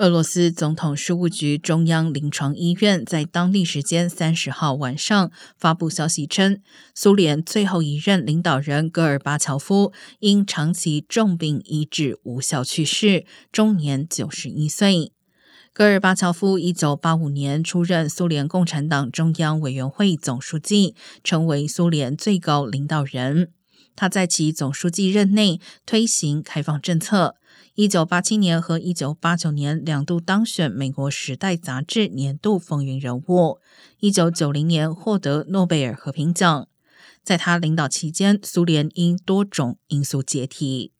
俄罗斯总统事务局中央临床医院在当地时间三十号晚上发布消息称，苏联最后一任领导人戈尔巴乔夫因长期重病医治无效去世，终年九十一岁。戈尔巴乔夫一九八五年出任苏联共产党中央委员会总书记，成为苏联最高领导人。他在其总书记任内推行开放政策。一九八七年和一九八九年两度当选美国《时代》杂志年度风云人物。一九九零年获得诺贝尔和平奖。在他领导期间，苏联因多种因素解体。